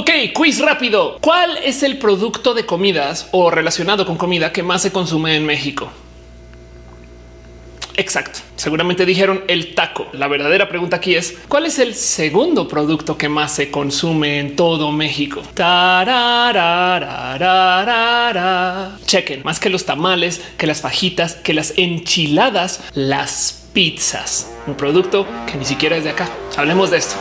Ok, quiz rápido. ¿Cuál es el producto de comidas o relacionado con comida que más se consume en México? Exacto. Seguramente dijeron el taco. La verdadera pregunta aquí es ¿cuál es el segundo producto que más se consume en todo México? Chequen más que los tamales, que las fajitas, que las enchiladas, las pizzas, un producto que ni siquiera es de acá. Hablemos de esto.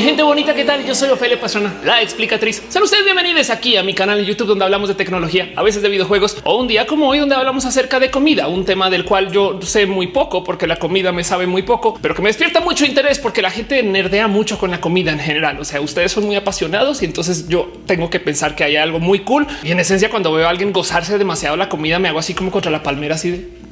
Gente bonita, ¿qué tal? Yo soy Ofelia Pastrana, la explicatriz. Sean ustedes bienvenidos aquí a mi canal en YouTube donde hablamos de tecnología, a veces de videojuegos o un día como hoy donde hablamos acerca de comida, un tema del cual yo sé muy poco porque la comida me sabe muy poco, pero que me despierta mucho interés porque la gente nerdea mucho con la comida en general. O sea, ustedes son muy apasionados y entonces yo tengo que pensar que hay algo muy cool. Y en esencia, cuando veo a alguien gozarse demasiado la comida, me hago así como contra la palmera, así de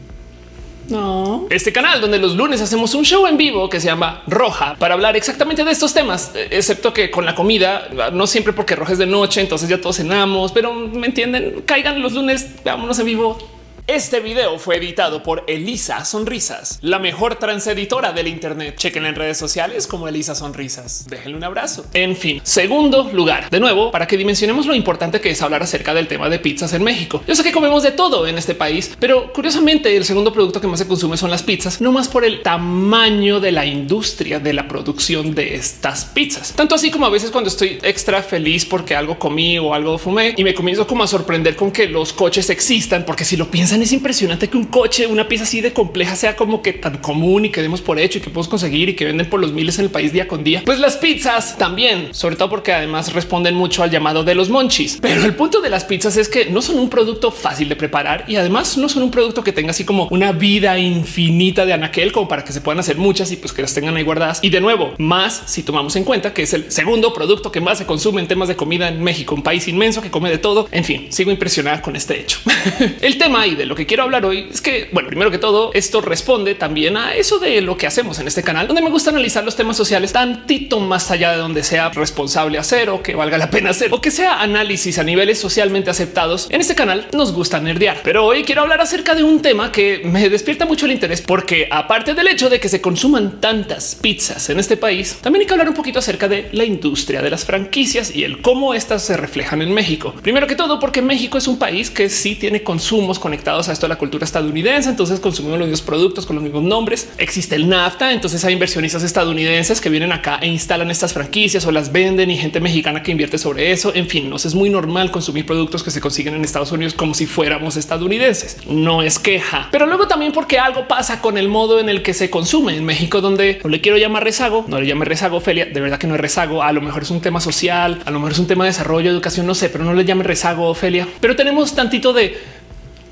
no. Este canal donde los lunes hacemos un show en vivo que se llama Roja para hablar exactamente de estos temas, excepto que con la comida, no siempre porque roja es de noche, entonces ya todos cenamos, pero me entienden, caigan los lunes, vámonos en vivo. Este video fue editado por Elisa Sonrisas, la mejor transeditora del Internet. Chequen en redes sociales como Elisa Sonrisas. Déjenle un abrazo. En fin, segundo lugar, de nuevo, para que dimensionemos lo importante que es hablar acerca del tema de pizzas en México. Yo sé que comemos de todo en este país, pero curiosamente el segundo producto que más se consume son las pizzas, no más por el tamaño de la industria de la producción de estas pizzas. Tanto así como a veces cuando estoy extra feliz porque algo comí o algo fumé y me comienzo como a sorprender con que los coches existan, porque si lo piensan es impresionante que un coche, una pieza así de compleja sea como que tan común y que demos por hecho y que podemos conseguir y que venden por los miles en el país día con día. Pues las pizzas también, sobre todo porque además responden mucho al llamado de los monchis. Pero el punto de las pizzas es que no son un producto fácil de preparar y además no son un producto que tenga así como una vida infinita de anaquel como para que se puedan hacer muchas y pues que las tengan ahí guardadas. Y de nuevo, más si tomamos en cuenta que es el segundo producto que más se consume en temas de comida en México, un país inmenso que come de todo. En fin, sigo impresionada con este hecho. el tema y de lo que quiero hablar hoy es que, bueno, primero que todo, esto responde también a eso de lo que hacemos en este canal, donde me gusta analizar los temas sociales tantito más allá de donde sea responsable hacer o que valga la pena hacer o que sea análisis a niveles socialmente aceptados. En este canal nos gusta nerdear, pero hoy quiero hablar acerca de un tema que me despierta mucho el interés porque aparte del hecho de que se consuman tantas pizzas en este país, también hay que hablar un poquito acerca de la industria de las franquicias y el cómo estas se reflejan en México. Primero que todo, porque México es un país que sí tiene consumos conectados a esto de la cultura estadounidense. Entonces consumimos los mismos productos con los mismos nombres. Existe el NAFTA. Entonces hay inversionistas estadounidenses que vienen acá e instalan estas franquicias o las venden y gente mexicana que invierte sobre eso. En fin, nos es muy normal consumir productos que se consiguen en Estados Unidos como si fuéramos estadounidenses. No es queja, pero luego también porque algo pasa con el modo en el que se consume en México, donde no le quiero llamar rezago, no le llame rezago, Ophelia. De verdad que no es rezago. A lo mejor es un tema social, a lo mejor es un tema de desarrollo, educación, no sé, pero no le llame rezago, Ofelia. Pero tenemos tantito de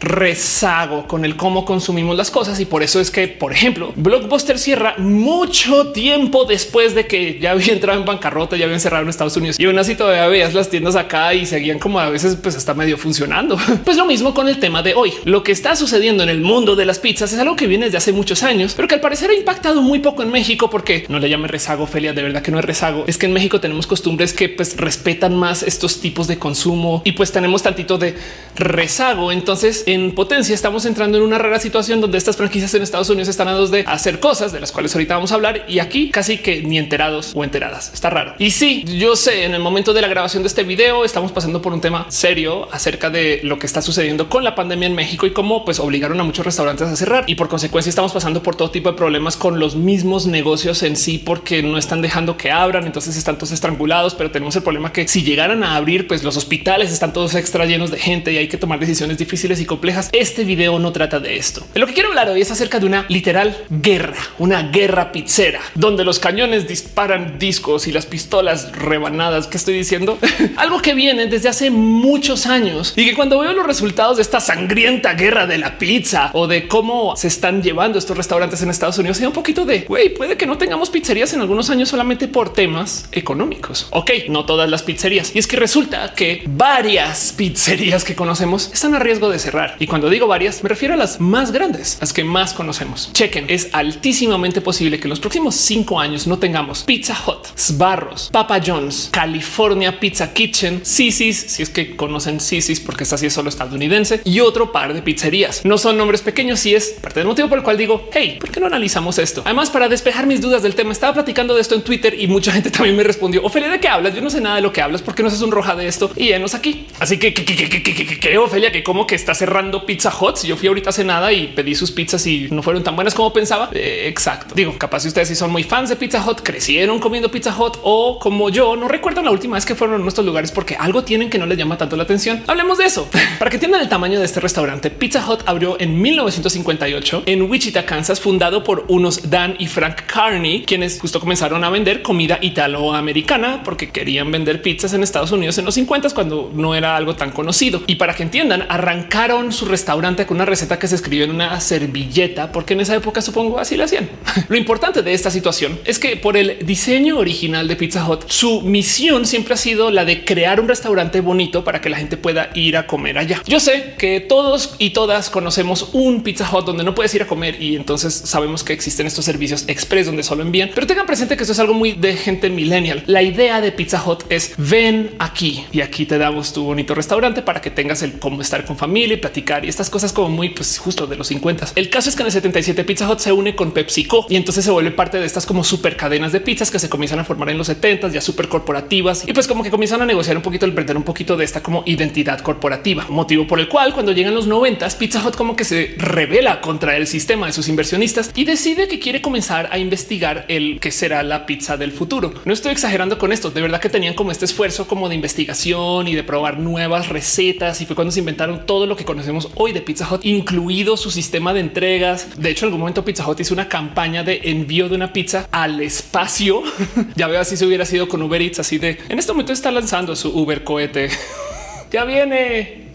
rezago con el cómo consumimos las cosas y por eso es que, por ejemplo, Blockbuster cierra mucho tiempo después de que ya había entrado en bancarrota, ya habían cerrado en Estados Unidos y aún así todavía veías las tiendas acá y seguían como a veces pues hasta medio funcionando. Pues lo mismo con el tema de hoy. Lo que está sucediendo en el mundo de las pizzas es algo que viene desde hace muchos años, pero que al parecer ha impactado muy poco en México porque no le llame rezago, Felia, de verdad que no es rezago. Es que en México tenemos costumbres que pues respetan más estos tipos de consumo y pues tenemos tantito de rezago. Entonces en potencia estamos entrando en una rara situación donde estas franquicias en Estados Unidos están a dos de hacer cosas de las cuales ahorita vamos a hablar y aquí casi que ni enterados o enteradas. Está raro. Y sí, yo sé, en el momento de la grabación de este video estamos pasando por un tema serio acerca de lo que está sucediendo con la pandemia en México y cómo pues obligaron a muchos restaurantes a cerrar y por consecuencia estamos pasando por todo tipo de problemas con los mismos negocios en sí porque no están dejando que abran, entonces están todos estrangulados, pero tenemos el problema que si llegaran a abrir pues los hospitales están todos extra llenos de gente y hay que tomar decisiones difíciles y este video no trata de esto. lo que quiero hablar hoy es acerca de una literal guerra, una guerra pizzera, donde los cañones disparan discos y las pistolas rebanadas. que estoy diciendo? Algo que viene desde hace muchos años y que cuando veo los resultados de esta sangrienta guerra de la pizza o de cómo se están llevando estos restaurantes en Estados Unidos, hay un poquito de güey, puede que no tengamos pizzerías en algunos años solamente por temas económicos. Ok, no todas las pizzerías. Y es que resulta que varias pizzerías que conocemos están a riesgo de cerrar Y cuando digo varias, me refiero a las más grandes, las que más conocemos. Chequen, es altísimamente posible que en los próximos cinco años no tengamos Pizza Hut, Sbarros, Papa John's, California Pizza Kitchen, Sisis, si es que conocen Sisis, porque esta sí es solo estadounidense, y otro par de pizzerías. No son nombres pequeños y es parte del motivo por el cual digo, hey, ¿por qué no analizamos esto? Además, para despejar mis dudas del tema, estaba platicando de esto en Twitter y mucha gente también me respondió, Ofelia, ¿de qué hablas? Yo no sé nada de lo que hablas, porque no haces un roja de esto? Y enos aquí. Así que, que, Ofelia, que como que está Pizza Hut. Yo fui ahorita hace nada y pedí sus pizzas y no fueron tan buenas como pensaba. Eh, exacto. Digo, capaz si ustedes si son muy fans de Pizza Hut, crecieron comiendo Pizza Hut o como yo, no recuerdo la última vez que fueron a nuestros lugares porque algo tienen que no les llama tanto la atención. Hablemos de eso. Para que entiendan el tamaño de este restaurante, Pizza Hut abrió en 1958 en Wichita, Kansas, fundado por unos Dan y Frank Carney, quienes justo comenzaron a vender comida italoamericana porque querían vender pizzas en Estados Unidos en los 50 cuando no era algo tan conocido. Y para que entiendan, arrancaron su restaurante con una receta que se escribió en una servilleta, porque en esa época supongo así lo hacían. Lo importante de esta situación es que por el diseño original de Pizza Hut, su misión siempre ha sido la de crear un restaurante bonito para que la gente pueda ir a comer allá. Yo sé que todos y todas conocemos un Pizza Hut donde no puedes ir a comer y entonces sabemos que existen estos servicios express donde solo envían, pero tengan presente que esto es algo muy de gente millennial. La idea de Pizza Hut es ven aquí y aquí te damos tu bonito restaurante para que tengas el cómo estar con familia y platicar y estas cosas como muy pues justo de los 50. El caso es que en el 77 Pizza Hut se une con PepsiCo y entonces se vuelve parte de estas como super cadenas de pizzas que se comienzan a formar en los 70 ya súper corporativas y pues como que comienzan a negociar un poquito el perder un poquito de esta como identidad corporativa, motivo por el cual cuando llegan los 90 Pizza Hut como que se revela contra el sistema de sus inversionistas y decide que quiere comenzar a investigar el que será la pizza del futuro. No estoy exagerando con esto, de verdad que tenían como este esfuerzo como de investigación y de probar nuevas recetas y fue cuando se inventaron todo lo que conocemos hoy de Pizza Hut, incluido su sistema de entregas. De hecho, en algún momento Pizza Hut hizo una campaña de envío de una pizza al espacio. ya veo así se hubiera sido con Uber Eats, así de en este momento está lanzando su Uber cohete. ya viene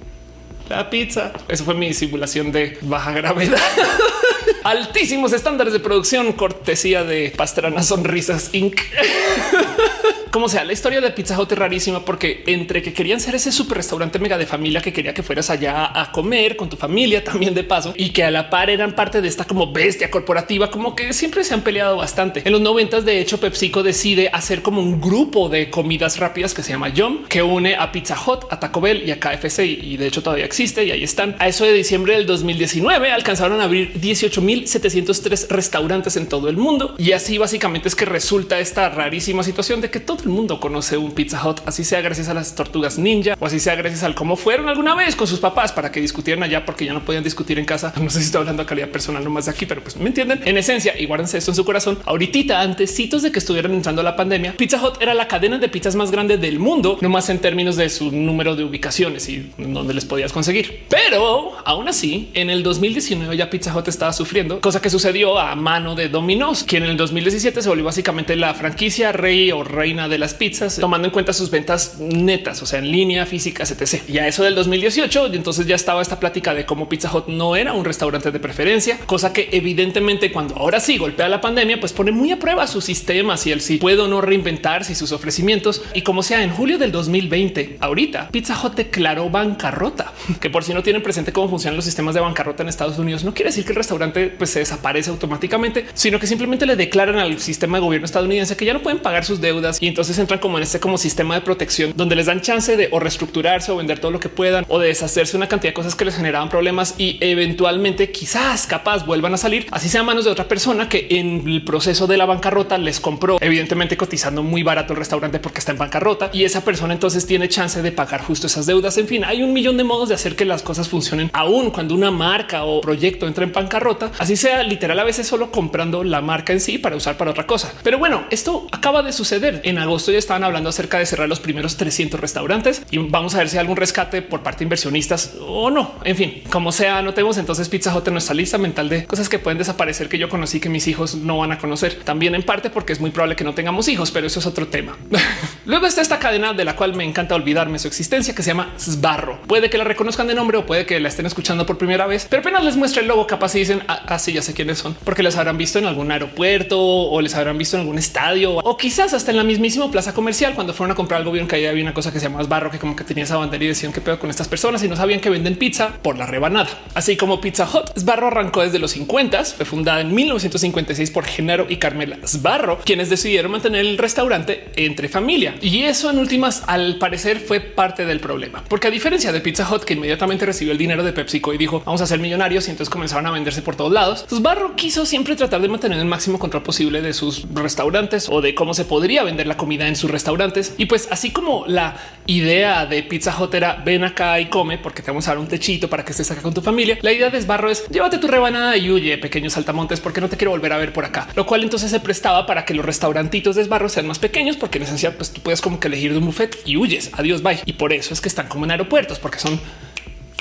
la pizza. Eso fue mi simulación de baja gravedad. Altísimos estándares de producción, cortesía de Pastrana Sonrisas Inc. como sea, la historia de Pizza Hut es rarísima porque entre que querían ser ese super restaurante mega de familia que quería que fueras allá a comer con tu familia también de paso y que a la par eran parte de esta como bestia corporativa, como que siempre se han peleado bastante. En los noventas, de hecho, PepsiCo decide hacer como un grupo de comidas rápidas que se llama Yum, que une a Pizza Hut, a Taco Bell y a KFC y de hecho todavía existe y ahí están. A eso de diciembre del 2019 alcanzaron a abrir 18.703 restaurantes en todo el mundo y así básicamente es que resulta esta rarísima situación de que todo el mundo conoce un Pizza Hut, así sea gracias a las tortugas ninja o así sea gracias al cómo fueron alguna vez con sus papás para que discutieran allá porque ya no podían discutir en casa. No sé si estoy hablando a calidad personal nomás de aquí, pero pues me entienden. En esencia, y guárdense esto en su corazón. Ahorita, antesitos de que estuvieran entrando la pandemia, Pizza Hut era la cadena de pizzas más grande del mundo, no más en términos de su número de ubicaciones y donde les podías conseguir. Pero aún así, en el 2019 ya Pizza Hut estaba sufriendo, cosa que sucedió a mano de Domino's, quien en el 2017 se volvió básicamente la franquicia rey o reina de las pizzas, tomando en cuenta sus ventas netas, o sea, en línea, físicas, etc. Y a eso del 2018, entonces ya estaba esta plática de cómo Pizza Hut no era un restaurante de preferencia, cosa que evidentemente cuando ahora sí golpea la pandemia, pues pone muy a prueba sus sistemas y el si puede o no reinventarse y sus ofrecimientos. Y como sea, en julio del 2020, ahorita Pizza Hut declaró bancarrota, que por si no tienen presente cómo funcionan los sistemas de bancarrota en Estados Unidos, no quiere decir que el restaurante pues, se desaparece automáticamente, sino que simplemente le declaran al sistema de gobierno estadounidense que ya no pueden pagar sus deudas y entonces entran como en este como sistema de protección donde les dan chance de o reestructurarse o vender todo lo que puedan o de deshacerse una cantidad de cosas que les generaban problemas y eventualmente quizás capaz vuelvan a salir, así sea a manos de otra persona que en el proceso de la bancarrota les compró, evidentemente cotizando muy barato el restaurante porque está en bancarrota y esa persona entonces tiene chance de pagar justo esas deudas. En fin, hay un millón de modos de hacer que las cosas funcionen aún cuando una marca o proyecto entra en bancarrota, así sea literal a veces solo comprando la marca en sí para usar para otra cosa. Pero bueno, esto acaba de suceder. En agosto ya estaban hablando acerca de cerrar los primeros 300 restaurantes y vamos a ver si hay algún rescate por parte de inversionistas o no. En fin, como sea, no tenemos entonces Pizza Hut en nuestra lista mental de cosas que pueden desaparecer que yo conocí que mis hijos no van a conocer. También en parte porque es muy probable que no tengamos hijos, pero eso es otro tema. Luego está esta cadena de la cual me encanta olvidarme su existencia que se llama Sbarro. Puede que la reconozcan de nombre o puede que la estén escuchando por primera vez, pero apenas les muestre el logo capaz y dicen así ah, ya sé quiénes son, porque les habrán visto en algún aeropuerto o les habrán visto en algún estadio o quizás hasta en la misma plaza comercial. Cuando fueron a comprar algo, vieron que ahí había una cosa que se llama barro, que como que tenía esa bandera y decían qué pedo con estas personas y no sabían que venden pizza por la rebanada. Así como Pizza Hut, Sbarro arrancó desde los 50, fue fundada en 1956 por Genaro y Carmela Sbarro, quienes decidieron mantener el restaurante entre familia. Y eso en últimas, al parecer, fue parte del problema, porque a diferencia de Pizza Hut, que inmediatamente recibió el dinero de PepsiCo y dijo vamos a ser millonarios y entonces comenzaron a venderse por todos lados, Sbarro quiso siempre tratar de mantener el máximo control posible de sus restaurantes o de cómo se podría vender la comida en sus restaurantes. Y pues así como la idea de Pizza Hut era ven acá y come porque te vamos a dar un techito para que estés acá con tu familia, la idea de Sbarro es llévate tu rebanada y huye pequeños saltamontes porque no te quiero volver a ver por acá, lo cual entonces se prestaba para que los restaurantitos de Sbarro sean más pequeños porque en esencia pues tú puedes como que elegir de un buffet y huyes. Adiós, bye. Y por eso es que están como en aeropuertos porque son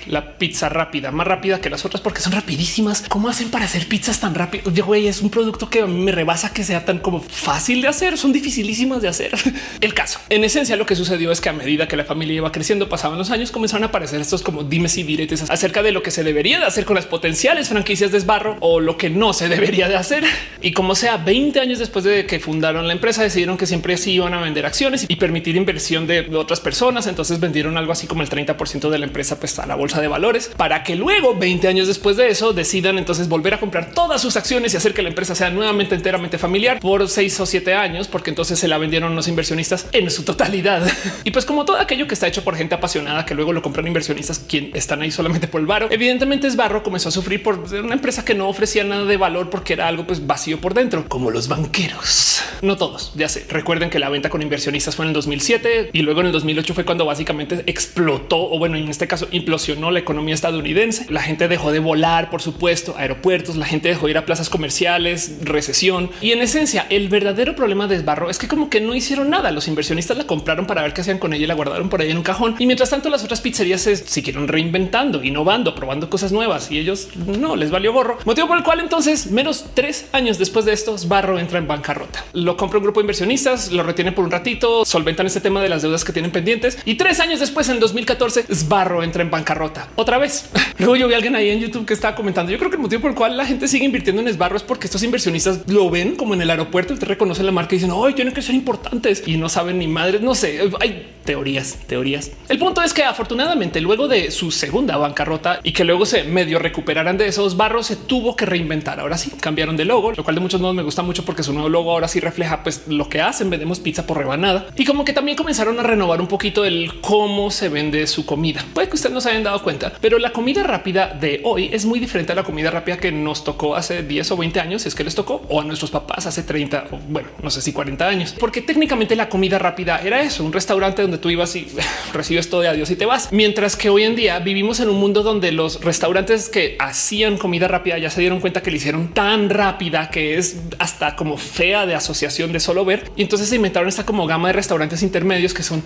la pizza rápida, más rápida que las otras porque son rapidísimas. ¿Cómo hacen para hacer pizzas tan rápido? Yo güey, es un producto que a mí me rebasa que sea tan como fácil de hacer. Son dificilísimas de hacer. El caso, en esencia, lo que sucedió es que a medida que la familia iba creciendo, pasaban los años, comenzaron a aparecer estos como dimes y diretes acerca de lo que se debería de hacer con las potenciales franquicias de esbarro o lo que no se debería de hacer. Y como sea, 20 años después de que fundaron la empresa, decidieron que siempre sí iban a vender acciones y permitir inversión de otras personas. Entonces vendieron algo así como el 30% de la empresa pues, a la bolsa de valores para que luego 20 años después de eso decidan entonces volver a comprar todas sus acciones y hacer que la empresa sea nuevamente enteramente familiar por seis o siete años, porque entonces se la vendieron los inversionistas en su totalidad. y pues como todo aquello que está hecho por gente apasionada que luego lo compran inversionistas quien están ahí solamente por el varo, evidentemente es barro comenzó a sufrir por una empresa que no ofrecía nada de valor porque era algo pues vacío por dentro, como los banqueros. No todos, ya sé. Recuerden que la venta con inversionistas fue en el 2007 y luego en el 2008 fue cuando básicamente explotó o bueno, en este caso implosionó la economía estadounidense. La gente dejó de volar, por supuesto, aeropuertos, la gente dejó de ir a plazas comerciales, recesión. Y en esencia, el verdadero problema de Esbarro es que como que no hicieron nada. Los inversionistas la compraron para ver qué hacían con ella y la guardaron por ahí en un cajón. Y mientras tanto, las otras pizzerías se siguieron reinventando, innovando, probando cosas nuevas y ellos no les valió gorro. Motivo por el cual entonces, menos tres años después de esto, Esbarro entra en bancarrota. Lo compra un grupo de inversionistas, lo retiene por un ratito, solventan este tema de las deudas que tienen pendientes y tres años después, en 2014, Sbarro entra en bancarrota. Otra vez. Luego yo vi a alguien ahí en YouTube que estaba comentando. Yo creo que el motivo por el cual la gente sigue invirtiendo en Esbarro es porque estos inversionistas lo ven como en el aeropuerto te reconocen la marca y dicen hoy tienen que ser importantes y no saben ni madres. No sé, hay teorías, teorías. El punto es que afortunadamente luego de su segunda bancarrota y que luego se medio recuperaran de esos barros, se tuvo que reinventar. Ahora sí cambiaron de logo, lo cual de muchos modos me gusta mucho porque su nuevo logo ahora sí refleja pues lo que hacen. Vendemos pizza por rebanada y como que también comenzaron a renovar un poquito el cómo se vende su comida. Puede que ustedes no se hayan dado cuenta, pero la comida rápida de hoy es muy diferente a la comida rápida que nos tocó hace 10 o 20 años, si es que les tocó, o a nuestros papás hace 30 o bueno, no sé si 40 años, porque técnicamente la comida rápida era eso, un restaurante donde tú ibas y recibes todo de adiós y te vas. Mientras que hoy en día vivimos en un mundo donde los restaurantes que hacían comida rápida ya se dieron cuenta que le hicieron tan rápida que es hasta como fea de asociación de solo ver. Y entonces se inventaron esta como gama de restaurantes intermedios que son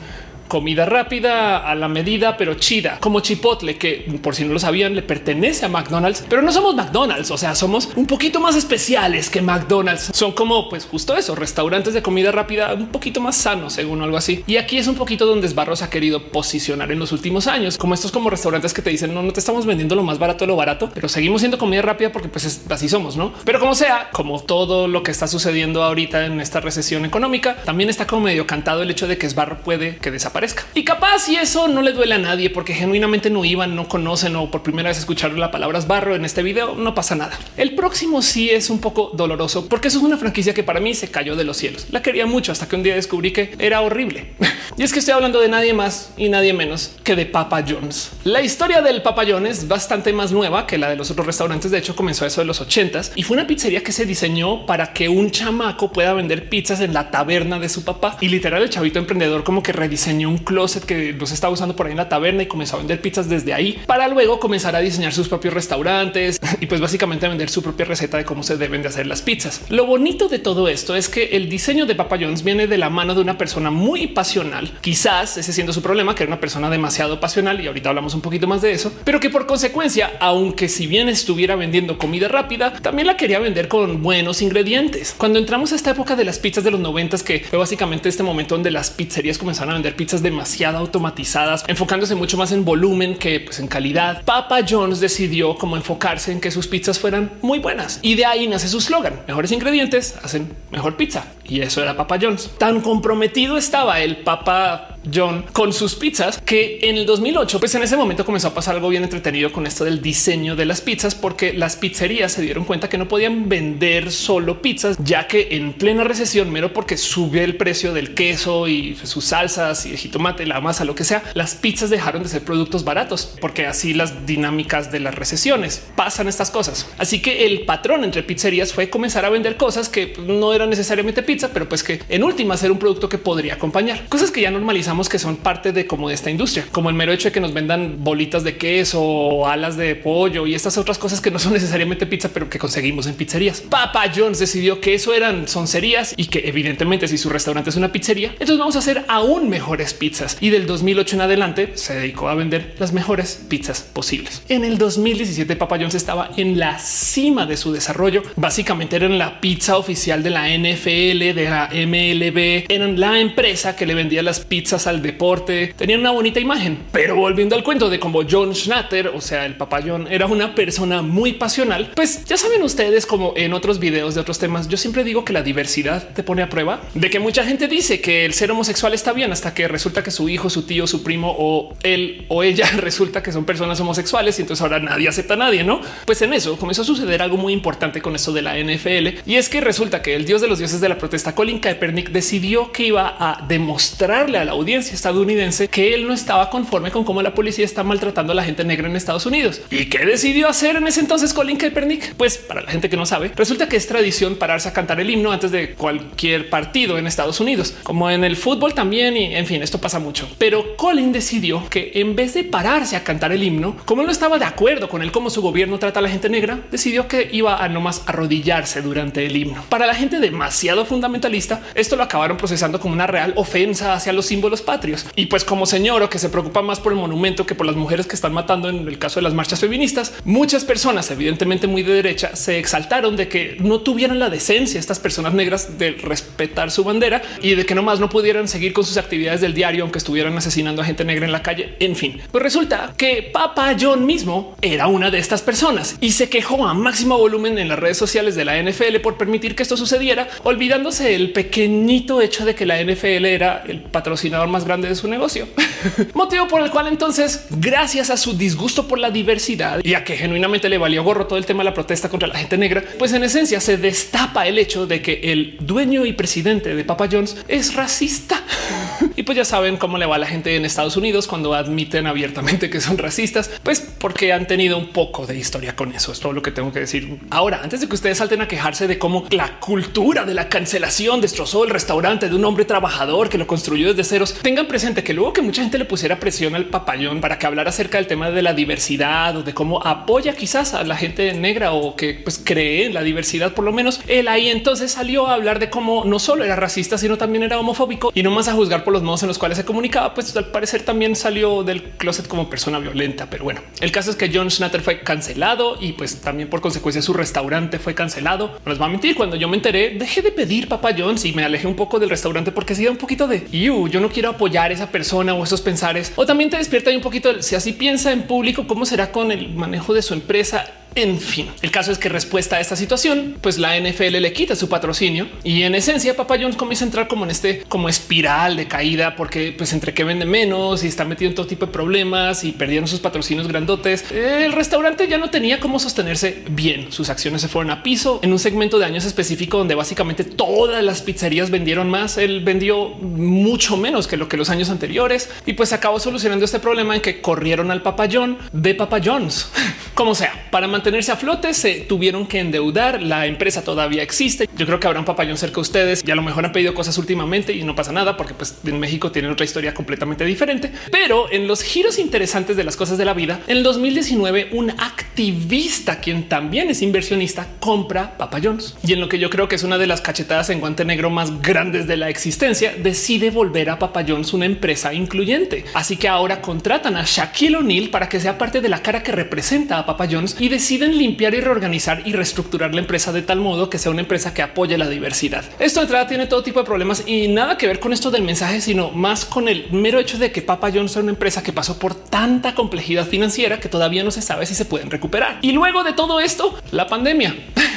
comida rápida a la medida, pero chida, como Chipotle, que por si no lo sabían, le pertenece a McDonald's, pero no somos McDonald's. O sea, somos un poquito más especiales que McDonald's. Son como, pues justo eso, restaurantes de comida rápida un poquito más sanos, según algo así. Y aquí es un poquito donde Sbarros ha querido posicionar en los últimos años, como estos como restaurantes que te dicen no, no te estamos vendiendo lo más barato de lo barato, pero seguimos siendo comida rápida porque pues así somos, no? Pero como sea, como todo lo que está sucediendo ahorita en esta recesión económica, también está como medio cantado el hecho de que Sbarro puede que desaparezca. Y capaz y eso no le duele a nadie porque genuinamente no iban, no conocen o por primera vez escucharon la palabra barro en este video, no pasa nada. El próximo sí es un poco doloroso porque eso es una franquicia que para mí se cayó de los cielos. La quería mucho hasta que un día descubrí que era horrible. y es que estoy hablando de nadie más y nadie menos que de Papa John's. La historia del Papa John's es bastante más nueva que la de los otros restaurantes. De hecho, comenzó eso de los ochentas y fue una pizzería que se diseñó para que un chamaco pueda vender pizzas en la taberna de su papá. Y literal, el chavito emprendedor como que rediseñó un closet que los estaba usando por ahí en la taberna y comenzó a vender pizzas desde ahí para luego comenzar a diseñar sus propios restaurantes y pues básicamente vender su propia receta de cómo se deben de hacer las pizzas. Lo bonito de todo esto es que el diseño de Papa John's viene de la mano de una persona muy pasional, quizás ese siendo su problema, que era una persona demasiado pasional y ahorita hablamos un poquito más de eso, pero que por consecuencia, aunque si bien estuviera vendiendo comida rápida, también la quería vender con buenos ingredientes. Cuando entramos a esta época de las pizzas de los noventas, que fue básicamente este momento donde las pizzerías comenzaron a vender pizzas demasiado automatizadas, enfocándose mucho más en volumen que pues, en calidad. Papa John's decidió como enfocarse en que sus pizzas fueran muy buenas y de ahí nace su slogan: mejores ingredientes hacen mejor pizza. Y eso era Papa John's. Tan comprometido estaba el Papa John con sus pizzas que en el 2008, pues en ese momento comenzó a pasar algo bien entretenido con esto del diseño de las pizzas, porque las pizzerías se dieron cuenta que no podían vender solo pizzas, ya que en plena recesión, mero porque sube el precio del queso y sus salsas y el jitomate, la masa, lo que sea, las pizzas dejaron de ser productos baratos, porque así las dinámicas de las recesiones pasan estas cosas. Así que el patrón entre pizzerías fue comenzar a vender cosas que no eran necesariamente pizza, pero pues que en última ser un producto que podría acompañar cosas que ya normalizamos que son parte de como de esta industria, como el mero hecho de que nos vendan bolitas de queso o alas de pollo y estas otras cosas que no son necesariamente pizza, pero que conseguimos en pizzerías. Papa John's decidió que eso eran soncerías y que evidentemente si su restaurante es una pizzería, entonces vamos a hacer aún mejores pizzas. Y del 2008 en adelante se dedicó a vender las mejores pizzas posibles. En el 2017 Papa John's estaba en la cima de su desarrollo. Básicamente eran la pizza oficial de la NFL, de la MLB, eran la empresa que le vendía las pizzas al deporte, tenían una bonita imagen. Pero volviendo al cuento de cómo John Schnatter, o sea, el papá John, era una persona muy pasional, pues ya saben ustedes, como en otros videos de otros temas, yo siempre digo que la diversidad te pone a prueba de que mucha gente dice que el ser homosexual está bien hasta que resulta que su hijo, su tío, su primo o él o ella resulta que son personas homosexuales y entonces ahora nadie acepta a nadie, ¿no? Pues en eso comenzó a suceder algo muy importante con eso de la NFL y es que resulta que el dios de los dioses de la protesta, Colin Kaepernick, decidió que iba a demostrarle a la audiencia estadounidense que él no estaba conforme con cómo la policía está maltratando a la gente negra en Estados Unidos. ¿Y qué decidió hacer en ese entonces Colin Kaepernick? Pues para la gente que no sabe, resulta que es tradición pararse a cantar el himno antes de cualquier partido en Estados Unidos, como en el fútbol también. Y en fin, esto pasa mucho. Pero Colin decidió que en vez de pararse a cantar el himno, como no estaba de acuerdo con él cómo su gobierno trata a la gente negra, decidió que iba a nomás arrodillarse durante el himno. Para la gente demasiado fundamentalista, esto lo acabaron procesando como una real ofensa hacia los símbolos patrios. Y pues como señor o que se preocupa más por el monumento que por las mujeres que están matando en el caso de las marchas feministas, muchas personas, evidentemente muy de derecha, se exaltaron de que no tuvieran la decencia estas personas negras de respetar su bandera y de que nomás no pudieran seguir con sus actividades del diario aunque estuvieran asesinando a gente negra en la calle. En fin, pues resulta que Papa John mismo era una de estas personas y se quejó a máximo volumen en las redes sociales de la NFL por permitir que esto sucediera, olvidándose el pequeñito hecho de que la NFL era el patrocinador más grande de su negocio. Motivo por el cual entonces, gracias a su disgusto por la diversidad y a que genuinamente le valió gorro todo el tema de la protesta contra la gente negra, pues en esencia se destapa el hecho de que el dueño y presidente de Papa John's es racista. y pues ya saben cómo le va a la gente en Estados Unidos cuando admiten abiertamente que son racistas, pues porque han tenido un poco de historia con eso. Es todo lo que tengo que decir. Ahora, antes de que ustedes salten a quejarse de cómo la cultura de la cancelación destrozó el restaurante de un hombre trabajador que lo construyó desde ceros, tengan presente que luego que mucha gente le pusiera presión al papayón para que hablara acerca del tema de la diversidad o de cómo apoya quizás a la gente negra o que pues, cree en la diversidad, por lo menos él ahí entonces salió a hablar de cómo no solo era racista, sino también era homofóbico y no más a juzgar por los modos en los cuales se comunicaba, pues al parecer también salió del closet como persona violenta. Pero bueno, el caso es que John Schnatter fue cancelado y pues también por consecuencia su restaurante fue cancelado. No les va a mentir, cuando yo me enteré, dejé de pedir Papa John's y me alejé un poco del restaurante porque sí un poquito de yo no quiero apoyar a esa persona o esos pensares. O también te despierta un poquito si así piensa en público, cómo será con el manejo de su empresa en fin, el caso es que respuesta a esta situación, pues la NFL le quita su patrocinio y en esencia Papa John's comienza a entrar como en este como espiral de caída porque pues entre que vende menos y está metido en todo tipo de problemas y perdieron sus patrocinios grandotes. El restaurante ya no tenía cómo sostenerse bien. Sus acciones se fueron a piso en un segmento de años específico donde básicamente todas las pizzerías vendieron más. Él vendió mucho menos que lo que los años anteriores y pues acabó solucionando este problema en que corrieron al Papa John de Papa John's. Como sea, para mantenerse a flote se tuvieron que endeudar. La empresa todavía existe. Yo creo que habrá un papayón cerca de ustedes y a lo mejor han pedido cosas últimamente y no pasa nada porque pues en México tienen otra historia completamente diferente. Pero en los giros interesantes de las cosas de la vida, en el 2019 un activista, quien también es inversionista, compra Papa John's. Y en lo que yo creo que es una de las cachetadas en guante negro más grandes de la existencia, decide volver a Papa John's una empresa incluyente. Así que ahora contratan a Shaquille O'Neal para que sea parte de la cara que representa a Papa John's y deciden limpiar y reorganizar y reestructurar la empresa de tal modo que sea una empresa que apoye la diversidad. Esto de entrada tiene todo tipo de problemas y nada que ver con esto del mensaje, sino más con el mero hecho de que Papa John's es una empresa que pasó por tanta complejidad financiera que todavía no se sabe si se pueden recuperar. Y luego de todo esto, la pandemia.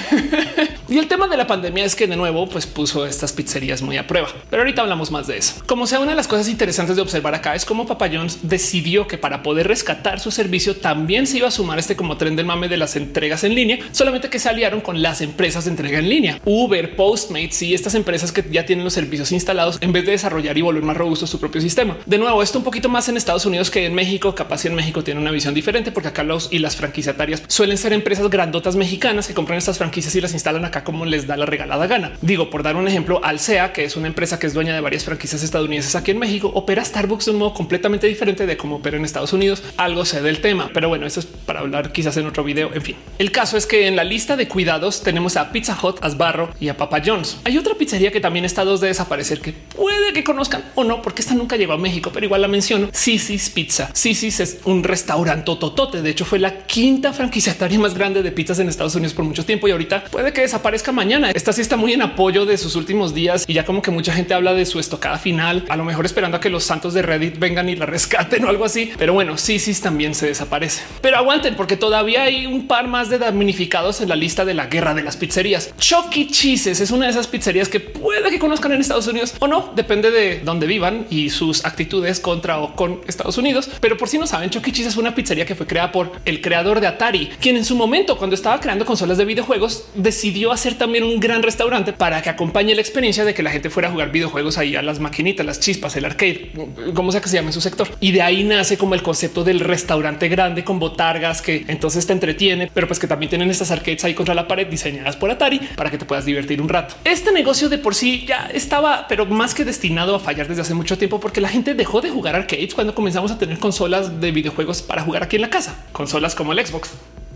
y el tema de la pandemia es que de nuevo pues puso estas pizzerías muy a prueba. Pero ahorita hablamos más de eso. Como sea, una de las cosas interesantes de observar acá es cómo Papa John's decidió que para poder rescatar su servicio también se iba a sumar este como tren del mame de las entregas en línea, solamente que se aliaron con las empresas de entrega en línea, Uber, Postmates y estas empresas que ya tienen los servicios instalados en vez de desarrollar y volver más robusto su propio sistema. De nuevo, esto un poquito más en Estados Unidos que en México, capaz en México tiene una visión diferente porque acá los y las franquiciatarias suelen ser empresas grandotas mexicanas que compran estas franquicias y las instalan acá como les da la regalada gana. Digo, por dar un ejemplo, Alsea, que es una empresa que es dueña de varias franquicias estadounidenses aquí en México, opera Starbucks de un modo completamente diferente de cómo opera en Estados Unidos. Algo sé del tema, pero bueno, eso es para hablar quizás en otro video. En fin, el caso es que en la lista de cuidados tenemos a Pizza Hut, Asbarro y a Papa John's. Hay otra pizzería que también está dos de desaparecer que puede que conozcan o no, porque esta nunca llegó a México, pero igual la menciono. Sisi's Pizza. Sisi's es un restaurante tototote. De hecho, fue la quinta franquiciataria más grande de pizzas en Estados Unidos por mucho tiempo y ahorita puede que desaparezca mañana. Esta sí está muy en apoyo de sus últimos días y ya como que mucha gente habla de su estocada final, a lo mejor esperando a que los santos de Reddit vengan y la rescaten o algo así. Pero bueno, Sisi's también se desaparece. Pero aguanten porque todavía hay un par más de damnificados en la lista de la guerra de las pizzerías. Chucky Cheeses es una de esas pizzerías que puede que conozcan en Estados Unidos o no, depende de dónde vivan y sus actitudes contra o con Estados Unidos. Pero por si no saben, Chucky Cheese es una pizzería que fue creada por el creador de Atari, quien en su momento, cuando estaba creando consolas de videojuegos, decidió hacer también un gran restaurante para que acompañe la experiencia de que la gente fuera a jugar videojuegos ahí a las maquinitas, las chispas, el arcade, como sea que se llame su sector. Y de ahí nace como el concepto del restaurante grande con botargas que entonces te entretiene, pero pues que también tienen estas arcades ahí contra la pared diseñadas por Atari para que te puedas divertir un rato. Este negocio de por sí ya estaba, pero más que destinado a fallar desde hace mucho tiempo, porque la gente dejó de jugar arcades cuando comenzamos a tener consolas de videojuegos para jugar aquí en la casa, consolas como el Xbox.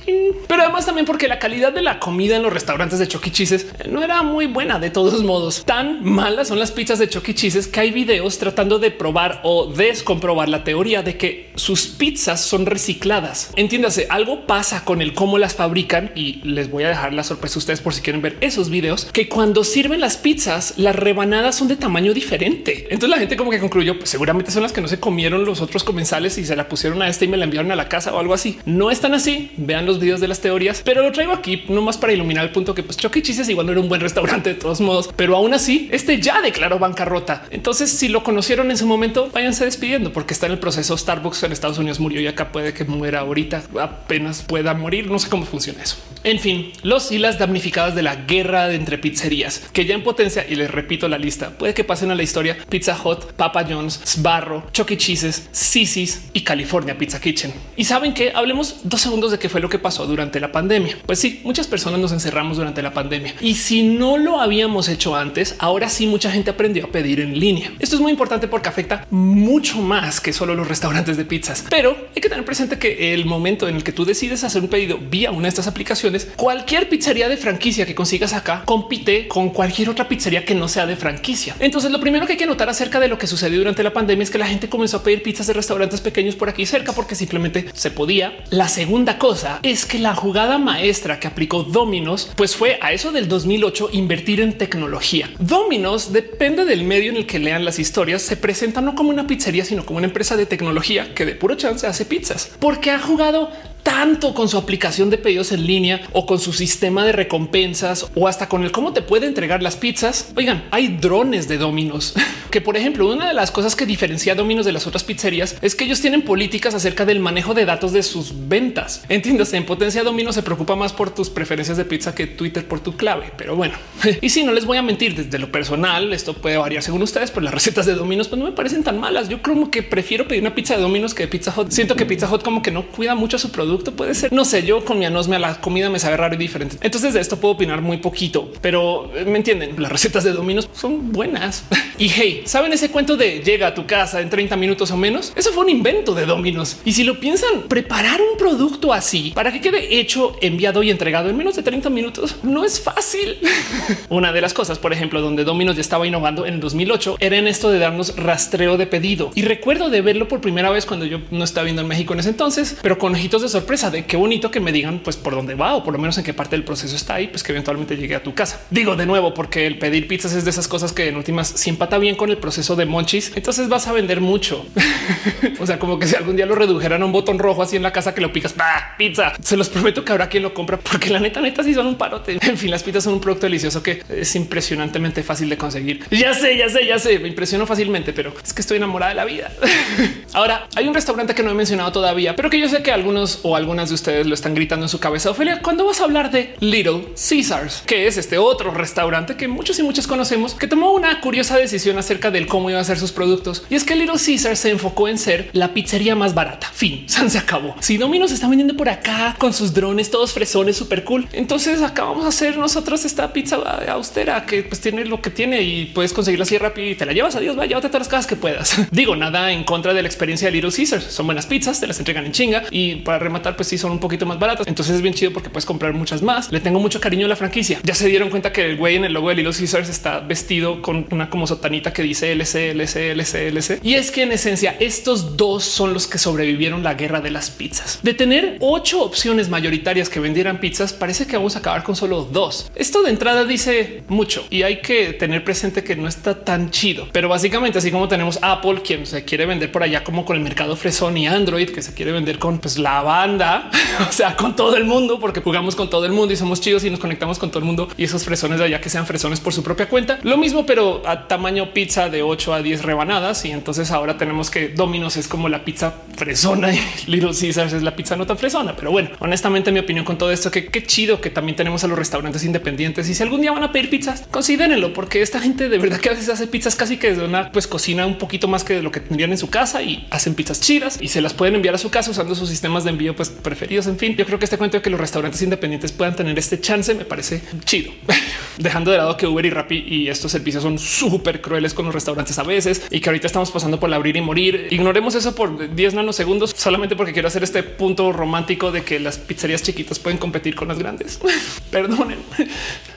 Pero además también porque la calidad de la comida en los restaurantes de Chucky e. Cheeses no era muy buena de todos modos. Tan malas son las pizzas de Chucky e. Cheeses que hay videos tratando de probar o descomprobar la teoría de que sus pizzas son recicladas. Entiéndase, algo pasa con el cómo las fabrican y les voy a dejar la sorpresa a ustedes por si quieren ver esos videos, que cuando sirven las pizzas, las rebanadas son de tamaño diferente. Entonces la gente como que concluyó, pues seguramente son las que no se comieron los otros comensales y se la pusieron a este y me la enviaron a la casa o algo así. No están así. Vean los videos de las teorías, pero lo traigo aquí no más para iluminar el punto que pues Chucky e. Cheeses igual no era un buen restaurante de todos modos, pero aún así este ya declaró bancarrota. Entonces si lo conocieron en su momento, váyanse despidiendo porque está en el proceso Starbucks en Estados Unidos murió y acá puede que muera ahorita, apenas pueda morir. No sé cómo funciona eso. En fin, los y las damnificadas de la guerra de entre pizzerías que ya en potencia y les repito la lista puede que pasen a la historia Pizza Hut, Papa John's, Sbarro, Chucky e. Cheeses, Sisi's y California Pizza Kitchen. Y saben que hablemos dos segundos de qué fue lo que pasó durante la pandemia. Pues sí, muchas personas nos encerramos durante la pandemia y si no lo habíamos hecho antes, ahora sí mucha gente aprendió a pedir en línea. Esto es muy importante porque afecta mucho más que solo los restaurantes de pizzas, pero hay que tener presente que el momento en el que tú decides hacer un pedido vía una de estas aplicaciones, cualquier pizzería de franquicia que consigas acá compite con cualquier otra pizzería que no sea de franquicia. Entonces, lo primero que hay que notar acerca de lo que sucedió durante la pandemia es que la gente comenzó a pedir pizzas de restaurantes pequeños por aquí cerca porque simplemente se podía. La segunda cosa es que la jugada maestra que aplicó Dominos, pues fue a eso del 2008 invertir en tecnología. Dominos depende del medio en el que lean las historias, se presenta no como una pizzería, sino como una empresa de tecnología que de puro chance hace pizzas, porque ha jugado tanto con su aplicación de pedidos en línea o con su sistema de recompensas o hasta con el cómo te puede entregar las pizzas. Oigan, hay drones de Dominos que, por ejemplo, una de las cosas que diferencia Dominos de las otras pizzerías es que ellos tienen políticas acerca del manejo de datos de sus ventas. Entiéndase, en potencia Dominos se preocupa más por tus preferencias de pizza que Twitter por tu clave. Pero bueno, y si no les voy a mentir desde lo personal, esto puede variar según ustedes, pero las recetas de Dominos pues no me parecen tan malas. Yo creo que prefiero pedir una pizza de Dominos que de Pizza Hut. Siento que Pizza Hut como que no cuida mucho su producto puede ser. No sé, yo con mi anosmia la comida me sabe raro y diferente. Entonces de esto puedo opinar muy poquito, pero eh, me entienden. Las recetas de Dominos son buenas. Y hey, saben ese cuento de llega a tu casa en 30 minutos o menos. Eso fue un invento de Dominos. Y si lo piensan, preparar un producto así para que quede hecho, enviado y entregado en menos de 30 minutos no es fácil. Una de las cosas, por ejemplo, donde Dominos ya estaba innovando en el 2008 era en esto de darnos rastreo de pedido. Y recuerdo de verlo por primera vez cuando yo no estaba viendo en México en ese entonces, pero con ojitos de sorpresa de qué bonito que me digan pues por dónde va o por lo menos en qué parte del proceso está ahí, pues que eventualmente llegue a tu casa. Digo de nuevo, porque el pedir pizzas es de esas cosas que en últimas si empata bien con el proceso de monchis, entonces vas a vender mucho. o sea, como que si algún día lo redujeran a un botón rojo así en la casa que lo picas, ¡bah! pizza. Se los prometo que habrá quien lo compra porque la neta, neta, sí son un parote. En fin, las pizzas son un producto delicioso que es impresionantemente fácil de conseguir. Ya sé, ya sé, ya sé, me impresionó fácilmente, pero es que estoy enamorada de la vida. Ahora hay un restaurante que no he mencionado todavía, pero que yo sé que algunos o algunas de ustedes lo están gritando en su cabeza. Ophelia, cuando vas a hablar de Little Caesars, que es este otro restaurante que muchos y muchas conocemos, que tomó una curiosa decisión acerca del cómo iba a ser sus productos. Y es que Little Caesars se enfocó en ser la pizzería más barata. Fin, se acabó. Si Domino's está vendiendo por acá con sus drones, todos fresones, súper cool. Entonces acabamos a hacer nosotros esta pizza austera que pues tiene lo que tiene y puedes conseguirla así rápido y te la llevas. Adiós, vaya, llévate todas las casas que puedas. Digo nada en contra de la experiencia de Little Caesars. Son buenas pizzas, te las entregan en chinga y para rematar, pues sí son un poquito más baratas. Entonces es bien chido porque puedes comprar muchas más. Le tengo mucho cariño a la franquicia. Ya se dieron cuenta que el güey en el logo de Little Caesars está vestido con una como sotanita que dice LC, LC, LC, LC. Y es que en esencia estos dos son los que sobrevivieron la guerra de las pizzas. De tener ocho opciones mayoritarias que vendieran pizzas, parece que vamos a acabar con solo dos. Esto de entrada dice mucho y hay que tener presente que no está tan chido. Pero básicamente así como tenemos Apple, quien se quiere vender por allá como con el mercado fresón y Android, que se quiere vender con pues, la banda, o sea, con todo el mundo, porque jugamos con todo el mundo y somos chidos y nos conectamos con todo el mundo y esos fresones de allá que sean fresones por su propia cuenta. Lo mismo, pero a tamaño pizza de 8 a 10 rebanadas. Y entonces ahora tenemos que Domino's es como la pizza fresona y Little Caesars es la pizza no tan fresona. Pero bueno, honestamente, mi opinión con todo esto, que qué chido que también tenemos a los restaurantes independientes. Y si algún día van a pedir pizzas, considérenlo, porque esta gente de verdad que a veces hace pizzas casi que de una pues cocina un poquito más que de lo que tendrían en su casa y hacen pizzas chidas y se las pueden enviar a su casa usando sus sistemas de envío pues preferidos. En fin, yo creo que este cuento de que los restaurantes independientes puedan tener este chance me parece chido, dejando de lado que Uber y Rappi y estos servicios son súper crueles con los restaurantes a veces y que ahorita estamos pasando por abrir y morir. Ignoremos eso por 10 nanosegundos solamente porque quiero hacer este punto romántico de que las pizzerías chiquitas pueden competir con las grandes. Perdonen,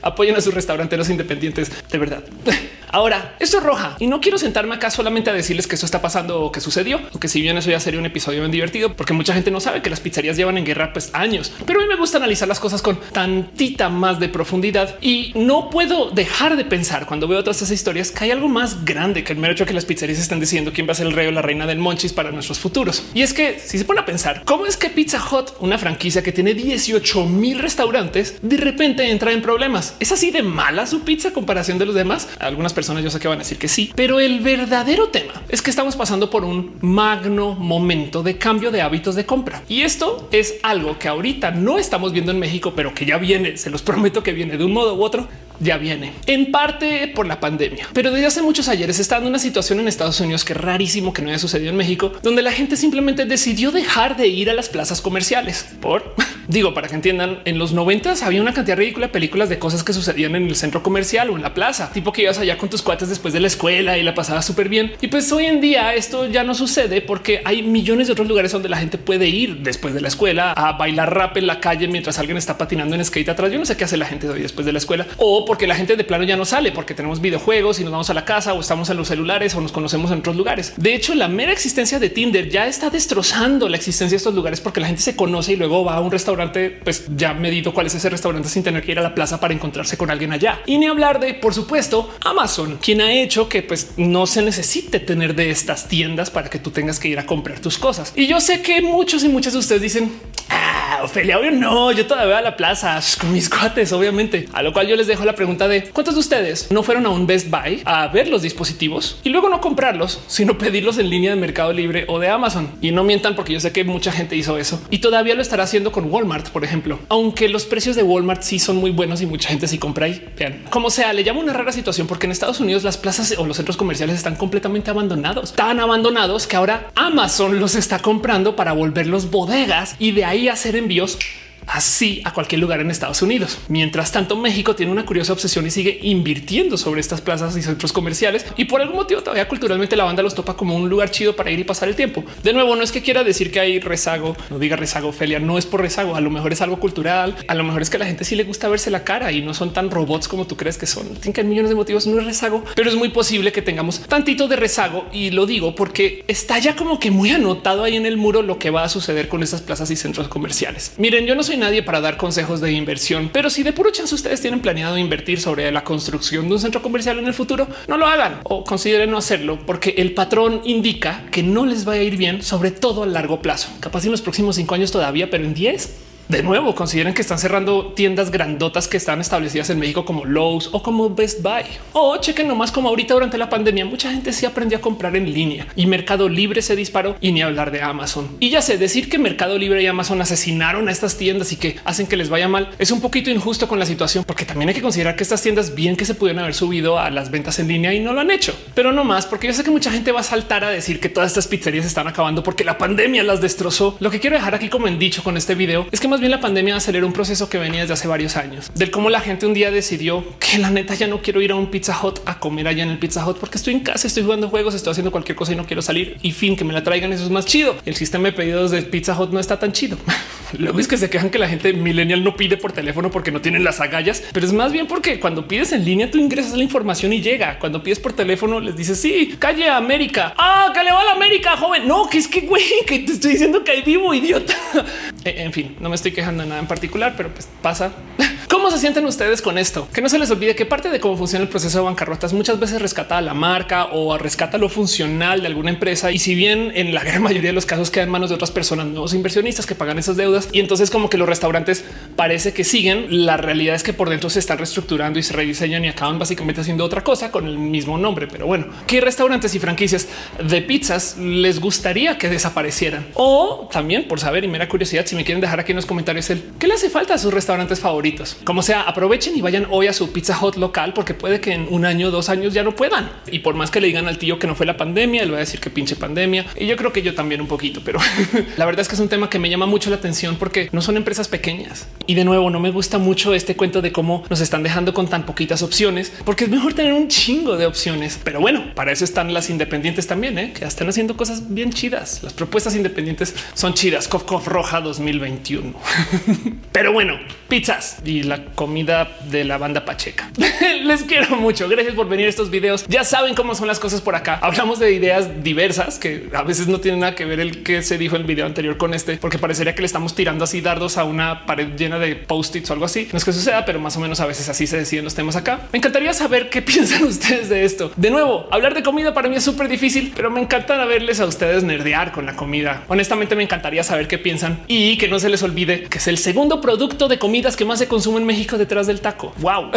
apoyen a sus restauranteros independientes de verdad. Ahora, esto es roja y no quiero sentarme acá solamente a decirles que eso está pasando o que sucedió, o que si bien eso ya sería un episodio bien divertido, porque mucha gente no sabe que las pizzerías llevan en guerra pues años, pero a mí me gusta analizar las cosas con tantita más de profundidad y no puedo dejar de pensar cuando veo todas esas historias que hay algo más grande que el mero hecho que las pizzerías están diciendo quién va a ser el rey o la reina del monchis para nuestros futuros. Y es que si se pone a pensar cómo es que Pizza Hut, una franquicia que tiene 18 mil restaurantes, de repente entra en problemas. Es así de mala su pizza a comparación de los demás. Algunas personas yo sé que van a decir que sí, pero el verdadero tema es que estamos pasando por un magno momento de cambio de hábitos de compra. Y esto es algo que ahorita no estamos viendo en México, pero que ya viene, se los prometo que viene de un modo u otro ya viene en parte por la pandemia, pero desde hace muchos ayeres está dando una situación en Estados Unidos que es rarísimo que no haya sucedido en México, donde la gente simplemente decidió dejar de ir a las plazas comerciales por digo, para que entiendan, en los noventas había una cantidad ridícula de películas de cosas que sucedían en el centro comercial o en la plaza, tipo que ibas allá con tus cuates después de la escuela y la pasaba súper bien. Y pues hoy en día esto ya no sucede porque hay millones de otros lugares donde la gente puede ir después de la escuela a bailar rap en la calle mientras alguien está patinando en skate atrás. Yo no sé qué hace la gente hoy después de la escuela o porque la gente de plano ya no sale porque tenemos videojuegos y nos vamos a la casa o estamos en los celulares o nos conocemos en otros lugares. De hecho, la mera existencia de Tinder ya está destrozando la existencia de estos lugares porque la gente se conoce y luego va a un restaurante, pues ya medito cuál es ese restaurante sin tener que ir a la plaza para encontrarse con alguien allá. Y ni hablar de, por supuesto, Amazon, quien ha hecho que pues no se necesite tener de estas tiendas para que tú tengas que ir a comprar tus cosas. Y yo sé que muchos y muchas de ustedes dicen, ah, Ofelia, obvio no, yo todavía a la plaza con mis cuates, obviamente. A lo cual yo les dejo la pregunta de cuántos de ustedes no fueron a un Best Buy a ver los dispositivos y luego no comprarlos, sino pedirlos en línea de Mercado Libre o de Amazon. Y no mientan porque yo sé que mucha gente hizo eso y todavía lo estará haciendo con Walmart, por ejemplo. Aunque los precios de Walmart sí son muy buenos y mucha gente sí compra ahí. Vean, como sea, le llamo una rara situación porque en Estados Unidos las plazas o los centros comerciales están completamente abandonados, tan abandonados que ahora Amazon los está comprando para volverlos bodegas y de ahí hacer envíos así a cualquier lugar en Estados Unidos. Mientras tanto, México tiene una curiosa obsesión y sigue invirtiendo sobre estas plazas y centros comerciales y por algún motivo todavía culturalmente la banda los topa como un lugar chido para ir y pasar el tiempo. De nuevo, no es que quiera decir que hay rezago, no diga rezago, Felia, no es por rezago, a lo mejor es algo cultural, a lo mejor es que a la gente sí le gusta verse la cara y no son tan robots como tú crees que son. Tienen que millones de motivos, no es rezago, pero es muy posible que tengamos tantito de rezago y lo digo porque está ya como que muy anotado ahí en el muro lo que va a suceder con esas plazas y centros comerciales. Miren, yo no soy nadie para dar consejos de inversión, pero si de puro chance ustedes tienen planeado invertir sobre la construcción de un centro comercial en el futuro, no lo hagan o consideren no hacerlo porque el patrón indica que no les va a ir bien, sobre todo a largo plazo. Capaz en los próximos cinco años todavía, pero en 10 de nuevo, consideren que están cerrando tiendas grandotas que están establecidas en México como Lowe's o como Best Buy. O chequen nomás como ahorita durante la pandemia mucha gente se aprendió a comprar en línea y Mercado Libre se disparó y ni hablar de Amazon. Y ya sé, decir que Mercado Libre y Amazon asesinaron a estas tiendas y que hacen que les vaya mal es un poquito injusto con la situación porque también hay que considerar que estas tiendas bien que se pudieron haber subido a las ventas en línea y no lo han hecho. Pero no más porque yo sé que mucha gente va a saltar a decir que todas estas pizzerías están acabando porque la pandemia las destrozó. Lo que quiero dejar aquí como en dicho con este video es que más bien la pandemia aceleró un proceso que venía desde hace varios años, del cómo la gente un día decidió que la neta ya no quiero ir a un Pizza Hut a comer allá en el Pizza Hut porque estoy en casa, estoy jugando juegos, estoy haciendo cualquier cosa y no quiero salir y fin que me la traigan. Eso es más chido. El sistema de pedidos de Pizza Hut no está tan chido. Luego es que se quejan que la gente millennial no pide por teléfono porque no tienen las agallas, pero es más bien porque cuando pides en línea tú ingresas la información y llega. Cuando pides por teléfono les dices sí, calle América. Ah, que le va a la América, joven. No, que es que güey, que te estoy diciendo que hay vivo, idiota. en fin, no me estoy quejando de nada en particular, pero pues pasa. ¿Cómo se sienten ustedes con esto? Que no se les olvide que parte de cómo funciona el proceso de bancarrotas muchas veces rescata a la marca o rescata lo funcional de alguna empresa. Y si bien en la gran mayoría de los casos quedan en manos de otras personas, nuevos inversionistas que pagan esas deudas y entonces como que los restaurantes parece que siguen, la realidad es que por dentro se están reestructurando y se rediseñan y acaban básicamente haciendo otra cosa con el mismo nombre. Pero bueno, ¿qué restaurantes y franquicias de pizzas les gustaría que desaparecieran? O también por saber y mera curiosidad, si me quieren dejar aquí en los comentarios el qué le hace falta a sus restaurantes favoritos. Como sea, aprovechen y vayan hoy a su Pizza Hut local porque puede que en un año, dos años ya no puedan. Y por más que le digan al tío que no fue la pandemia, él va a decir que pinche pandemia. Y yo creo que yo también un poquito, pero la verdad es que es un tema que me llama mucho la atención porque no son empresas pequeñas. Y de nuevo, no me gusta mucho este cuento de cómo nos están dejando con tan poquitas opciones, porque es mejor tener un chingo de opciones. Pero bueno, para eso están las independientes también, ¿eh? que están haciendo cosas bien chidas. Las propuestas independientes son chidas. Cof, cof roja 2021. pero bueno, pizzas y la comida de la banda Pacheca. Les quiero mucho. Gracias por venir a estos videos. Ya saben cómo son las cosas por acá. Hablamos de ideas diversas que a veces no tienen nada que ver el que se dijo en el video anterior con este, porque parecería que le estamos tirando así dardos a una pared llena de post-its o algo así. No es que suceda, pero más o menos a veces así se deciden los temas acá. Me encantaría saber qué piensan ustedes de esto. De nuevo, hablar de comida para mí es súper difícil, pero me encanta verles a ustedes nerdear con la comida. Honestamente, me encantaría saber qué piensan y que no se les olvide que es el segundo producto de comidas que más se consume en México detrás del taco. Wow.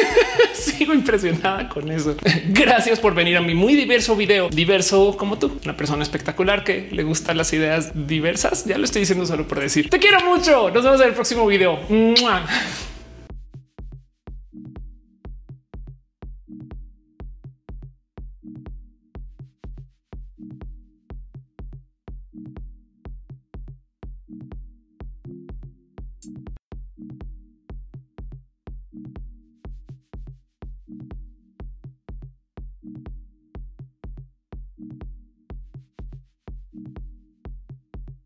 Sigo impresionada con eso. Gracias por venir a mi muy diverso video, diverso como tú, una persona espectacular que le gustan las ideas diversas. Ya lo estoy diciendo solo por decir. Te quiero mucho. Nos vemos en el próximo video.